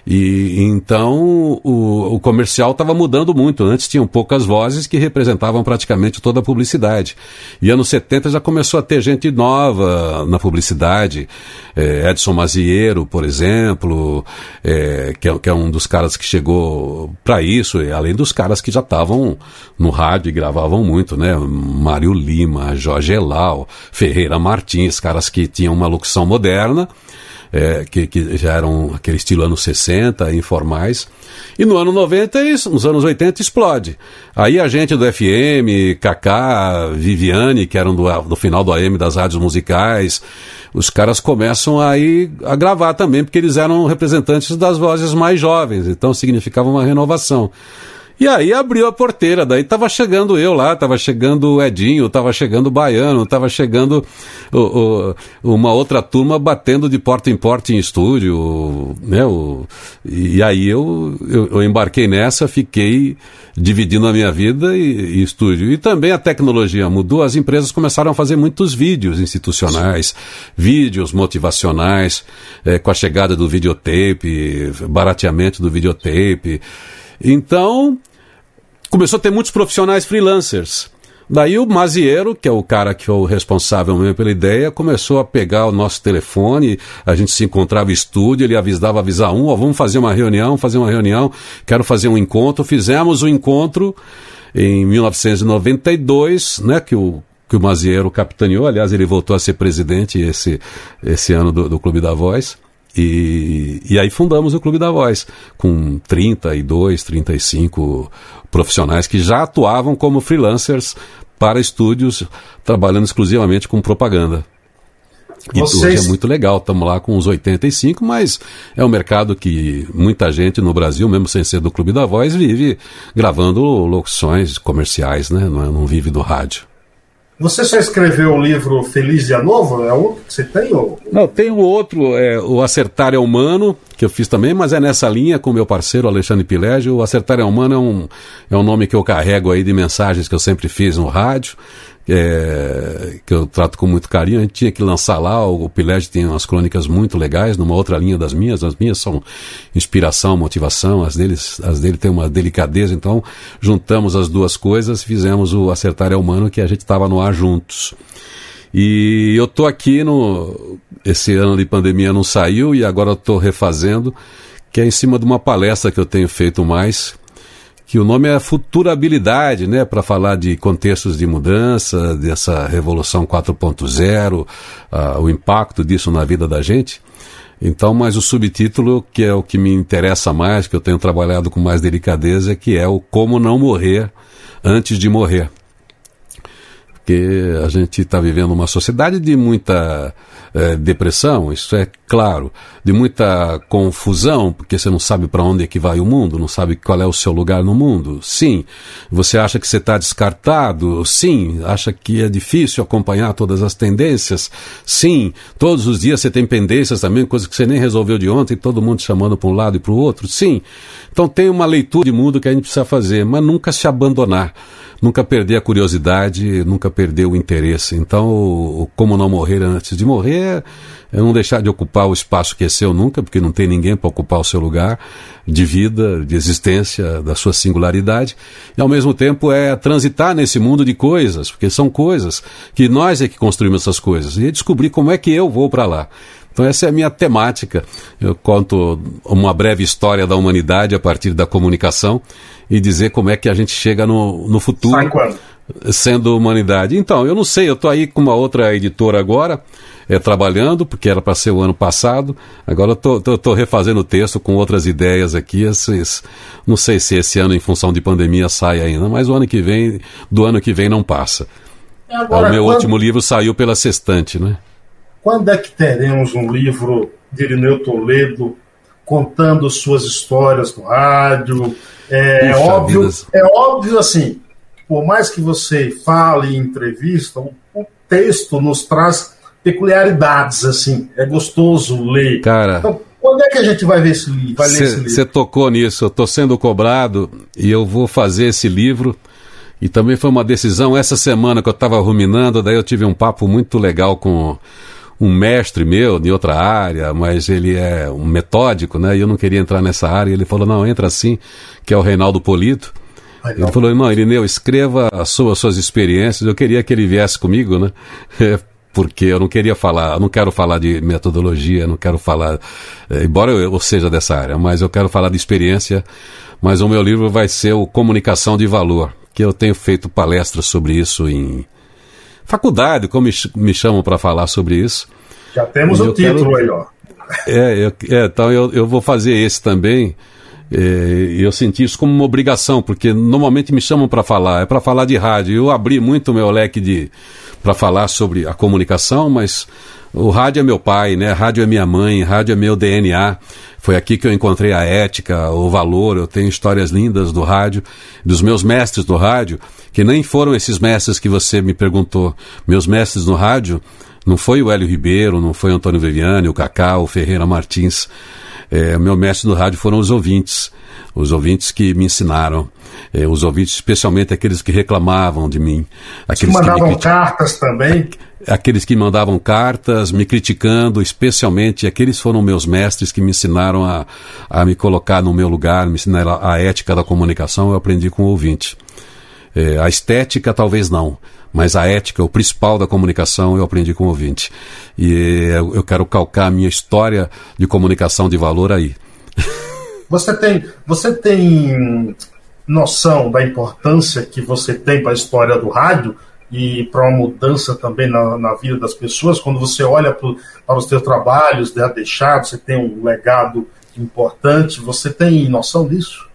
E então o, o comercial estava mudando muito. Antes tinham poucas vozes que representavam praticamente toda a publicidade. E anos 70 já começou a ter gente nova na publicidade. É, Edson Maziero, por exemplo, é, que, é, que, é, um dos caras que chegou para isso, além dos caras que já estavam no rádio e gravavam muito, né? Mário Lima, Jorge Elal, Ferreira Martins, caras que tinham uma locução moderna é, que, que, já eram aquele estilo anos 60, informais. E no ano 90, isso, nos anos 80, explode. Aí a gente do FM, Kaká, Viviane, que eram do, do final do AM das rádios musicais, os caras começam a, ir, a gravar também, porque eles eram representantes das vozes mais jovens, então significava uma renovação. E aí abriu a porteira, daí tava chegando eu lá, tava chegando o Edinho, tava chegando o Baiano, tava chegando o, o, uma outra turma batendo de porta em porta em estúdio, né? O, e aí eu, eu, eu, embarquei nessa, fiquei dividindo a minha vida e, e, estúdio. E também a tecnologia mudou, as empresas começaram a fazer muitos vídeos institucionais, vídeos motivacionais, é, com a chegada do videotape, barateamento do videotape. Então, começou a ter muitos profissionais freelancers. Daí o Maziero, que é o cara que é o responsável mesmo pela ideia, começou a pegar o nosso telefone, a gente se encontrava em estúdio, ele avisava avisar um, ó, vamos fazer uma reunião, fazer uma reunião, quero fazer um encontro. Fizemos o um encontro em 1992, né, que o que o Maziero capitaneou, aliás, ele voltou a ser presidente esse, esse ano do, do Clube da Voz. E, e aí fundamos o Clube da Voz, com 32, 35 profissionais que já atuavam como freelancers para estúdios, trabalhando exclusivamente com propaganda. E Vocês... hoje é muito legal, estamos lá com uns 85, mas é um mercado que muita gente no Brasil, mesmo sem ser do Clube da Voz, vive gravando locuções comerciais, né? não, é, não vive do rádio. Você só escreveu o livro Feliz Dia Novo? É outro que você tem? Ou... Não, tem o outro, é, o Acertar é Humano, que eu fiz também, mas é nessa linha com meu parceiro Alexandre Pilégio. O Acertar é Humano é um, é um nome que eu carrego aí de mensagens que eu sempre fiz no rádio é, que eu trato com muito carinho. A gente tinha que lançar lá, o, o Pilege tem umas crônicas muito legais, numa outra linha das minhas. As minhas são inspiração, motivação, as, deles, as dele tem uma delicadeza. Então, juntamos as duas coisas, fizemos o Acertar é Humano, que a gente estava no ar juntos. E eu tô aqui no. Esse ano de pandemia não saiu e agora eu tô refazendo, que é em cima de uma palestra que eu tenho feito mais, que o nome é futurabilidade, né, para falar de contextos de mudança, dessa revolução 4.0, uh, o impacto disso na vida da gente. Então, mas o subtítulo, que é o que me interessa mais, que eu tenho trabalhado com mais delicadeza, que é o Como Não Morrer Antes de Morrer porque a gente está vivendo uma sociedade de muita é, depressão, isso é claro, de muita confusão, porque você não sabe para onde é que vai o mundo, não sabe qual é o seu lugar no mundo. Sim. Você acha que você está descartado? Sim. Acha que é difícil acompanhar todas as tendências? Sim. Todos os dias você tem pendências também, coisas que você nem resolveu de ontem, todo mundo chamando para um lado e para o outro? Sim. Então tem uma leitura de mundo que a gente precisa fazer, mas nunca se abandonar, nunca perder a curiosidade, nunca perder o interesse. Então, como não morrer antes de morrer é não deixar de ocupar o espaço que é seu nunca, porque não tem ninguém para ocupar o seu lugar de vida, de existência, da sua singularidade, e ao mesmo tempo é transitar nesse mundo de coisas, porque são coisas que nós é que construímos essas coisas, e descobrir como é que eu vou para lá. Então essa é a minha temática. Eu conto uma breve história da humanidade a partir da comunicação e dizer como é que a gente chega no, no futuro. Sai quando? Sendo humanidade. Então, eu não sei, eu estou aí com uma outra editora agora, é, trabalhando, porque era para ser o ano passado. Agora eu estou refazendo o texto com outras ideias aqui. Esses, não sei se esse ano, em função de pandemia, sai ainda, mas o ano que vem, do ano que vem não passa. Agora, o meu quando... último livro saiu pela Sextante, né? Quando é que teremos um livro de Irineu Toledo contando suas histórias no rádio? É, Puxa, óbvio, é óbvio assim, por mais que você fale em entrevista, o, o texto nos traz peculiaridades, assim. É gostoso ler. Cara. Então, quando é que a gente vai ver esse livro? Você tocou nisso, eu estou sendo cobrado e eu vou fazer esse livro. E também foi uma decisão essa semana que eu estava ruminando, daí eu tive um papo muito legal com um mestre meu de outra área, mas ele é um metódico, né? E eu não queria entrar nessa área. Ele falou: não, entra assim, que é o Reinaldo Polito. Ele falou: irmão, Irineu, escreva as suas, suas experiências. Eu queria que ele viesse comigo, né? porque eu não queria falar, não quero falar de metodologia, não quero falar, eh, embora eu, eu seja dessa área, mas eu quero falar de experiência. Mas o meu livro vai ser o Comunicação de Valor, que eu tenho feito palestras sobre isso em faculdade, como me, me chamam para falar sobre isso. Já temos o título quero... aí, ó. É, eu, é, então eu, eu vou fazer esse também. É, eu senti isso como uma obrigação, porque normalmente me chamam para falar, é para falar de rádio. Eu abri muito meu leque de para falar sobre a comunicação, mas o rádio é meu pai, né? Rádio é minha mãe, rádio é meu DNA. Foi aqui que eu encontrei a ética, o valor. Eu tenho histórias lindas do rádio, dos meus mestres do rádio, que nem foram esses mestres que você me perguntou. Meus mestres no rádio não foi o Hélio Ribeiro, não foi o Antônio Viviane, o Cacau, o Ferreira Martins. É, meu mestre do rádio foram os ouvintes, os ouvintes que me ensinaram, é, os ouvintes, especialmente aqueles que reclamavam de mim. Aqueles que mandavam que cartas também? Aqueles que mandavam cartas, me criticando, especialmente aqueles foram meus mestres que me ensinaram a, a me colocar no meu lugar, me ensinaram a ética da comunicação, eu aprendi com o ouvinte. É, a estética talvez não, mas a ética, o principal da comunicação, eu aprendi com o ouvinte. E eu quero calcar a minha história de comunicação de valor aí. Você tem, você tem noção da importância que você tem para a história do rádio e para uma mudança também na, na, vida das pessoas? Quando você olha pro, para os seus trabalhos né, deixados, você tem um legado importante, você tem noção disso?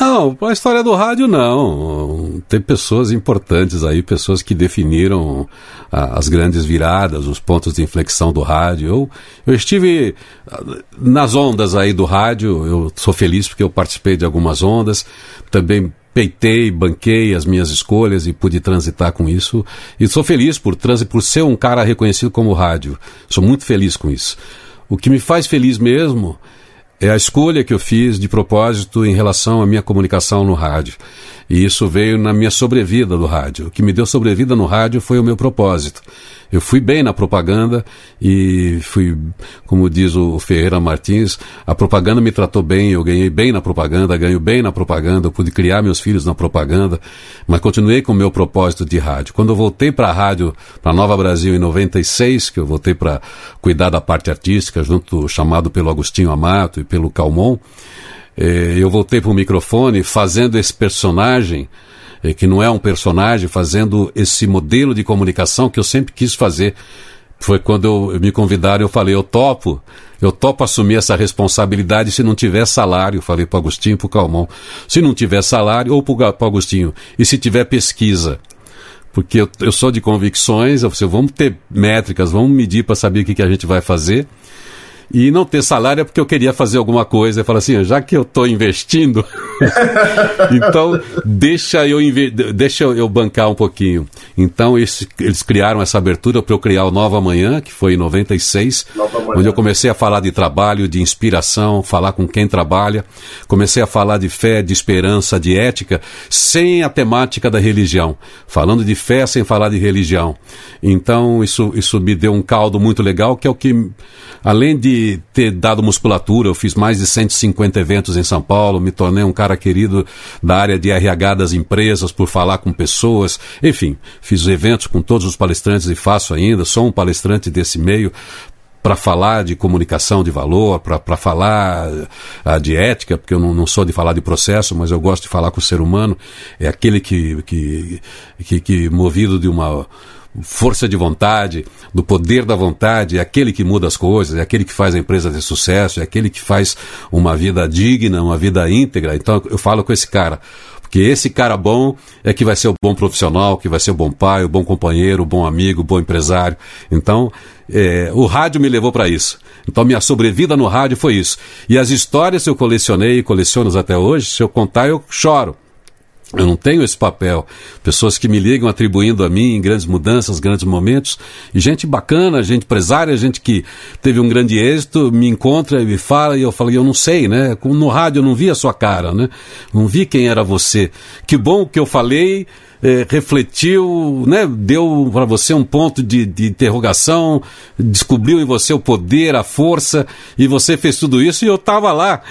Não, a história do rádio não. Tem pessoas importantes aí, pessoas que definiram ah, as grandes viradas, os pontos de inflexão do rádio. Eu, eu estive ah, nas ondas aí do rádio, eu sou feliz porque eu participei de algumas ondas, também peitei, banquei as minhas escolhas e pude transitar com isso. E sou feliz por, por ser um cara reconhecido como rádio. Sou muito feliz com isso. O que me faz feliz mesmo é a escolha que eu fiz de propósito em relação à minha comunicação no rádio. E isso veio na minha sobrevida do rádio. O que me deu sobrevida no rádio foi o meu propósito. Eu fui bem na propaganda e fui, como diz o Ferreira Martins, a propaganda me tratou bem, eu ganhei bem na propaganda, ganho bem na propaganda, eu pude criar meus filhos na propaganda, mas continuei com o meu propósito de rádio. Quando eu voltei para a rádio, para Nova Brasil em 96, que eu voltei para cuidar da parte artística, junto chamado pelo Agostinho Amato e pelo Calmon, eu voltei para o microfone fazendo esse personagem é, que não é um personagem, fazendo esse modelo de comunicação que eu sempre quis fazer. Foi quando eu, me convidaram, eu falei, eu topo, eu topo assumir essa responsabilidade se não tiver salário, falei para Agostinho e para o Calmon. Se não tiver salário, ou para o Agostinho, e se tiver pesquisa. Porque eu, eu sou de convicções, eu, vamos ter métricas, vamos medir para saber o que, que a gente vai fazer. E não ter salário é porque eu queria fazer alguma coisa. Eu falo assim, já que eu estou investindo, então deixa eu, deixa eu bancar um pouquinho. Então eles, eles criaram essa abertura para eu criar o Nova Manhã, que foi em 96, onde eu comecei a falar de trabalho, de inspiração, falar com quem trabalha. Comecei a falar de fé, de esperança, de ética, sem a temática da religião. Falando de fé sem falar de religião. Então isso, isso me deu um caldo muito legal, que é o que, além de ter dado musculatura, eu fiz mais de 150 eventos em São Paulo, me tornei um cara querido da área de RH das empresas por falar com pessoas, enfim, fiz eventos com todos os palestrantes e faço ainda, sou um palestrante desse meio, para falar de comunicação de valor, para falar uh, de ética, porque eu não, não, sou de falar de processo, mas eu gosto de falar com o ser humano, é aquele que, que, que, que movido de uma força de vontade, do poder da vontade, é aquele que muda as coisas, é aquele que faz a empresa ter sucesso, é aquele que faz uma vida digna, uma vida íntegra. Então eu falo com esse cara, porque esse cara bom é que vai ser o bom profissional, que vai ser o bom pai, o bom companheiro, o bom amigo, o bom empresário. Então é, o rádio me levou para isso. Então minha sobrevida no rádio foi isso. E as histórias eu colecionei e coleciono até hoje, se eu contar eu choro. Eu não tenho esse papel. Pessoas que me ligam atribuindo a mim grandes mudanças, grandes momentos. E gente bacana, gente empresária, gente que teve um grande êxito, me encontra e me fala, e eu falo, eu não sei, né? No rádio eu não vi a sua cara, né? Não vi quem era você. Que bom que eu falei, é, refletiu, né? Deu para você um ponto de, de interrogação, descobriu em você o poder, a força, e você fez tudo isso e eu estava lá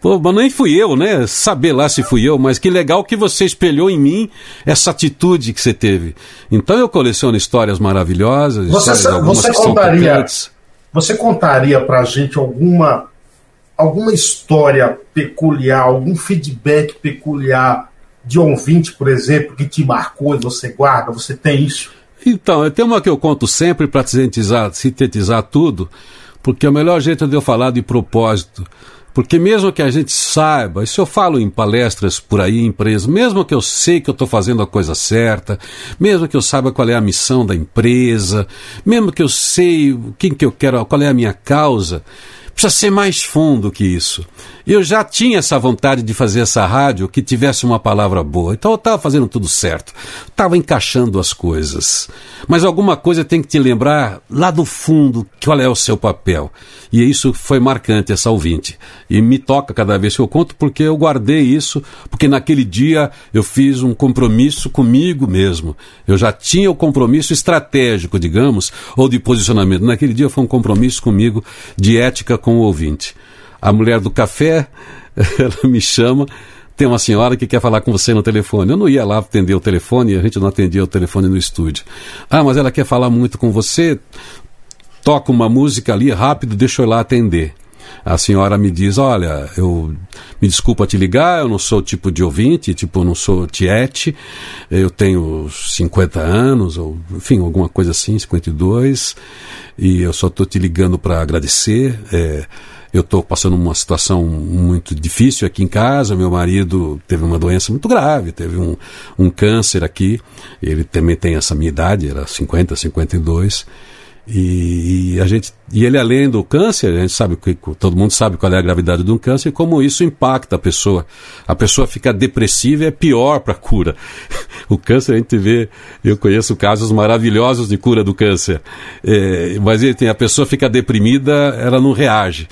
Pô, mas nem fui eu, né? Saber lá se fui eu, mas que legal que você espelhou em mim essa atitude que você teve. Então eu coleciono histórias maravilhosas, você, histórias você contaria, Você contaria pra gente alguma alguma história peculiar, algum feedback peculiar de ouvinte, por exemplo, que te marcou e você guarda? Você tem isso? Então, tem uma que eu conto sempre para sintetizar, sintetizar tudo, porque é o melhor jeito de eu falar de propósito porque mesmo que a gente saiba, isso eu falo em palestras por aí, em empresas, mesmo que eu sei que eu estou fazendo a coisa certa, mesmo que eu saiba qual é a missão da empresa, mesmo que eu sei o que, que eu quero, qual é a minha causa, precisa ser mais fundo que isso. Eu já tinha essa vontade de fazer essa rádio que tivesse uma palavra boa. Então eu estava fazendo tudo certo. Estava encaixando as coisas. Mas alguma coisa tem que te lembrar lá do fundo qual é o seu papel. E isso foi marcante, essa ouvinte. E me toca cada vez que eu conto porque eu guardei isso, porque naquele dia eu fiz um compromisso comigo mesmo. Eu já tinha o compromisso estratégico, digamos, ou de posicionamento. Naquele dia foi um compromisso comigo de ética com o ouvinte. A mulher do café, ela me chama, tem uma senhora que quer falar com você no telefone. Eu não ia lá atender o telefone, a gente não atendia o telefone no estúdio. Ah, mas ela quer falar muito com você, toca uma música ali rápido, deixa eu ir lá atender. A senhora me diz: Olha, eu me desculpa te ligar, eu não sou tipo de ouvinte, tipo, não sou tiete, eu tenho 50 anos, ou enfim, alguma coisa assim, 52, e eu só estou te ligando para agradecer. É, eu estou passando uma situação muito difícil aqui em casa. Meu marido teve uma doença muito grave, teve um, um câncer aqui. Ele também tem essa minha idade, era 50, 52. E, e, a gente e ele além do câncer a gente sabe que todo mundo sabe qual é a gravidade de um câncer e como isso impacta a pessoa. A pessoa fica depressiva e é pior para a cura. O câncer a gente vê eu conheço casos maravilhosos de cura do câncer. É, mas tem a pessoa fica deprimida ela não reage.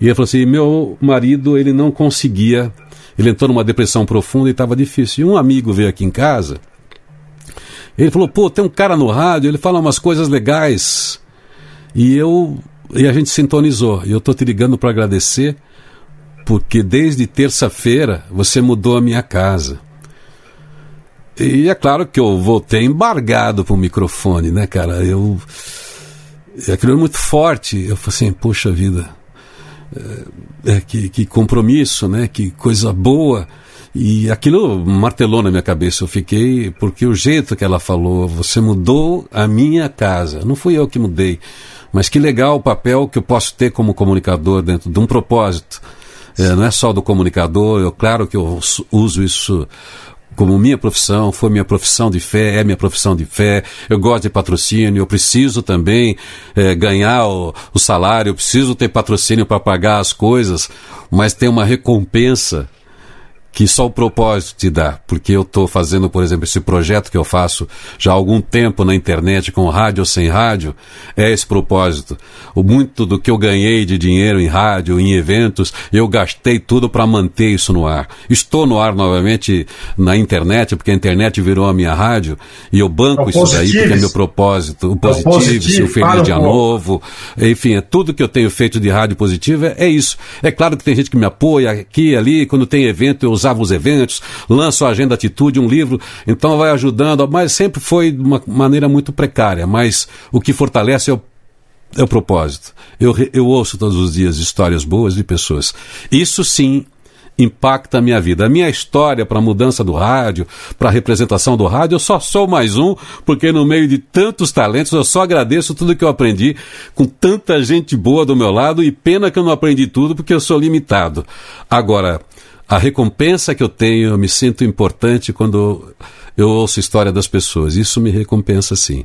E ele falou assim meu marido ele não conseguia ele entrou numa depressão profunda e estava difícil. E um amigo veio aqui em casa ele falou, pô, tem um cara no rádio, ele fala umas coisas legais. E eu e a gente sintonizou. E eu tô te ligando para agradecer, porque desde terça-feira você mudou a minha casa. E é claro que eu voltei embargado pro microfone, né, cara? Eu. Aquilo é muito forte. Eu falei assim, poxa vida. É, que, que compromisso, né? Que coisa boa. E aquilo martelou na minha cabeça. Eu fiquei, porque o jeito que ela falou, você mudou a minha casa. Não fui eu que mudei. Mas que legal o papel que eu posso ter como comunicador dentro de um propósito. É, não é só do comunicador, eu claro que eu uso isso como minha profissão, foi minha profissão de fé, é minha profissão de fé. Eu gosto de patrocínio, eu preciso também é, ganhar o, o salário, eu preciso ter patrocínio para pagar as coisas, mas tem uma recompensa que só o propósito te dá, porque eu estou fazendo, por exemplo, esse projeto que eu faço já há algum tempo na internet, com rádio ou sem rádio, é esse propósito. O muito do que eu ganhei de dinheiro em rádio, em eventos, eu gastei tudo para manter isso no ar. Estou no ar novamente na internet, porque a internet virou a minha rádio, e eu banco é isso daí porque é meu propósito. O positivo, é o, positivo, o Feliz Dia Novo, enfim, é tudo que eu tenho feito de rádio positiva é isso. É claro que tem gente que me apoia aqui e ali, quando tem evento eu usava os eventos, lanço a Agenda Atitude, um livro, então vai ajudando, mas sempre foi de uma maneira muito precária. Mas o que fortalece é o é o propósito. Eu, eu ouço todos os dias histórias boas de pessoas. Isso sim impacta a minha vida. A minha história para a mudança do rádio, para a representação do rádio, eu só sou mais um, porque no meio de tantos talentos eu só agradeço tudo que eu aprendi, com tanta gente boa do meu lado, e pena que eu não aprendi tudo porque eu sou limitado. Agora, a recompensa que eu tenho, eu me sinto importante quando eu ouço a história das pessoas. Isso me recompensa sim.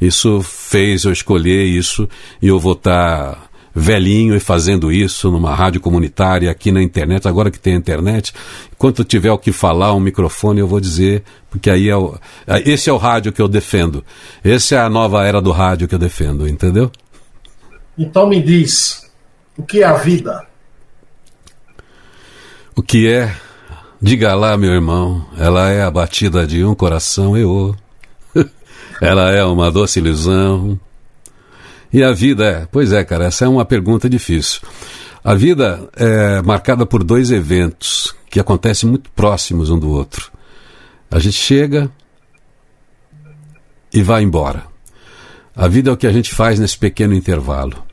Isso fez eu escolher isso e eu vou estar velhinho e fazendo isso numa rádio comunitária aqui na internet, agora que tem internet. Enquanto eu tiver o que falar, um microfone, eu vou dizer, porque aí é o, esse é o rádio que eu defendo. Essa é a nova era do rádio que eu defendo, entendeu? Então me diz, o que é a vida? O que é? Diga lá, meu irmão, ela é a batida de um coração, eu. ela é uma doce ilusão. E a vida é? Pois é, cara, essa é uma pergunta difícil. A vida é marcada por dois eventos que acontecem muito próximos um do outro. A gente chega e vai embora. A vida é o que a gente faz nesse pequeno intervalo.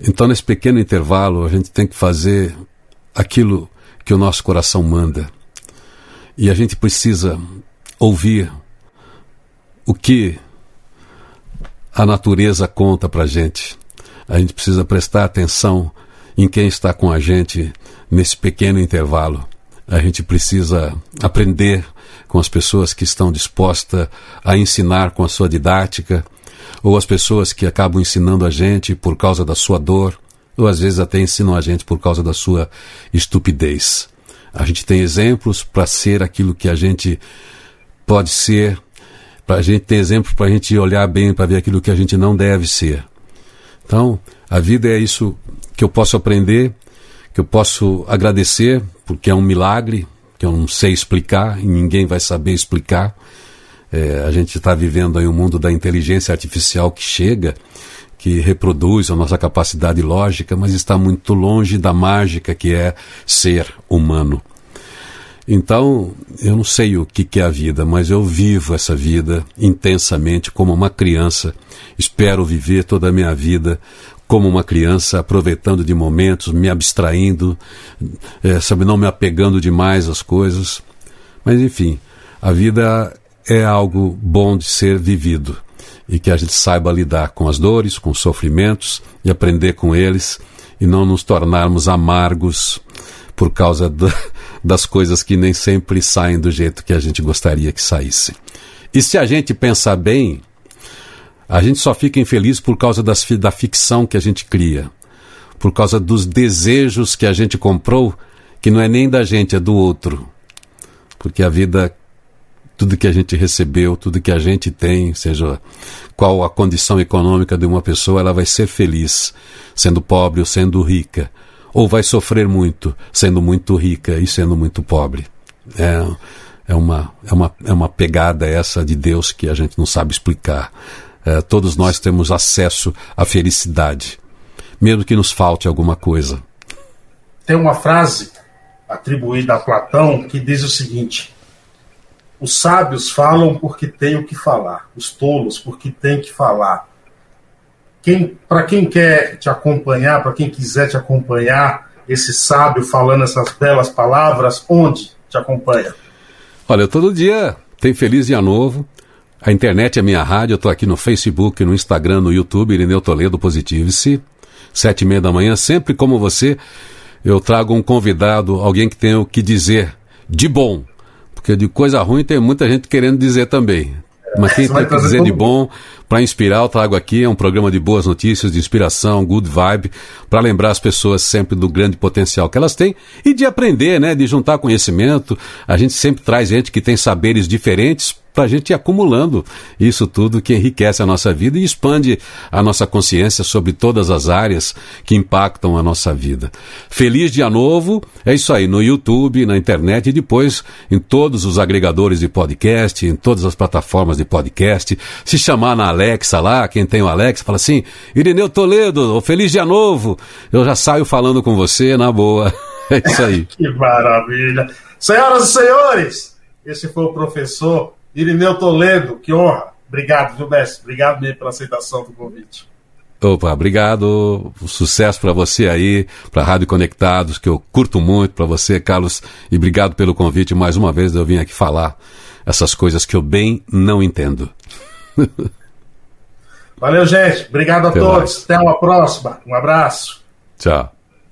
Então, nesse pequeno intervalo, a gente tem que fazer aquilo que o nosso coração manda. E a gente precisa ouvir o que a natureza conta para a gente. A gente precisa prestar atenção em quem está com a gente nesse pequeno intervalo. A gente precisa aprender com as pessoas que estão dispostas a ensinar com a sua didática, ou as pessoas que acabam ensinando a gente por causa da sua dor, ou às vezes até ensinam a gente por causa da sua estupidez. A gente tem exemplos para ser aquilo que a gente pode ser, para a gente ter exemplos para a gente olhar bem para ver aquilo que a gente não deve ser. Então, a vida é isso que eu posso aprender, que eu posso agradecer, porque é um milagre que eu não sei explicar e ninguém vai saber explicar. É, a gente está vivendo aí um mundo da inteligência artificial que chega que reproduz a nossa capacidade lógica, mas está muito longe da mágica que é ser humano. Então, eu não sei o que é a vida, mas eu vivo essa vida intensamente como uma criança. Espero viver toda a minha vida como uma criança, aproveitando de momentos, me abstraindo, é, sabe, não me apegando demais às coisas. Mas, enfim, a vida é algo bom de ser vivido e que a gente saiba lidar com as dores, com os sofrimentos e aprender com eles e não nos tornarmos amargos por causa das coisas que nem sempre saem do jeito que a gente gostaria que saíssem. E se a gente pensar bem, a gente só fica infeliz por causa das, da ficção que a gente cria, por causa dos desejos que a gente comprou, que não é nem da gente, é do outro. Porque a vida tudo que a gente recebeu, tudo que a gente tem, seja qual a condição econômica de uma pessoa, ela vai ser feliz sendo pobre ou sendo rica, ou vai sofrer muito sendo muito rica e sendo muito pobre. É, é, uma, é, uma, é uma pegada essa de Deus que a gente não sabe explicar. É, todos nós temos acesso à felicidade, mesmo que nos falte alguma coisa. Tem uma frase atribuída a Platão que diz o seguinte: os sábios falam porque têm o que falar, os tolos porque têm que falar. Quem, para quem quer te acompanhar, para quem quiser te acompanhar, esse sábio falando essas belas palavras, onde te acompanha? Olha, todo dia tem Feliz Dia Novo. A internet é minha rádio, eu estou aqui no Facebook, no Instagram, no YouTube, Irineu Toledo Positive-se. Sete e meia da manhã, sempre como você, eu trago um convidado, alguém que tem o que dizer de bom porque de coisa ruim tem muita gente querendo dizer também. Mas quem tem que dizer de bom para inspirar, eu trago aqui é um programa de boas notícias, de inspiração, good vibe, para lembrar as pessoas sempre do grande potencial que elas têm e de aprender, né, de juntar conhecimento. A gente sempre traz gente que tem saberes diferentes para a gente ir acumulando isso tudo que enriquece a nossa vida e expande a nossa consciência sobre todas as áreas que impactam a nossa vida. Feliz Dia Novo, é isso aí, no YouTube, na internet e depois em todos os agregadores de podcast, em todas as plataformas de podcast. Se chamar na Alexa lá, quem tem o Alexa, fala assim: Irineu Toledo, Feliz Dia Novo. Eu já saio falando com você na boa. É isso aí. que maravilha. Senhoras e senhores, esse foi o professor Irineu Toledo, que honra. Obrigado, viu, mestre? Obrigado mesmo pela aceitação do convite. Opa, obrigado. Sucesso para você aí, para Rádio Conectados, que eu curto muito, para você, Carlos, e obrigado pelo convite mais uma vez. Eu vim aqui falar essas coisas que eu bem não entendo. Valeu, gente. Obrigado a Até todos. Mais. Até uma próxima. Um abraço. Tchau.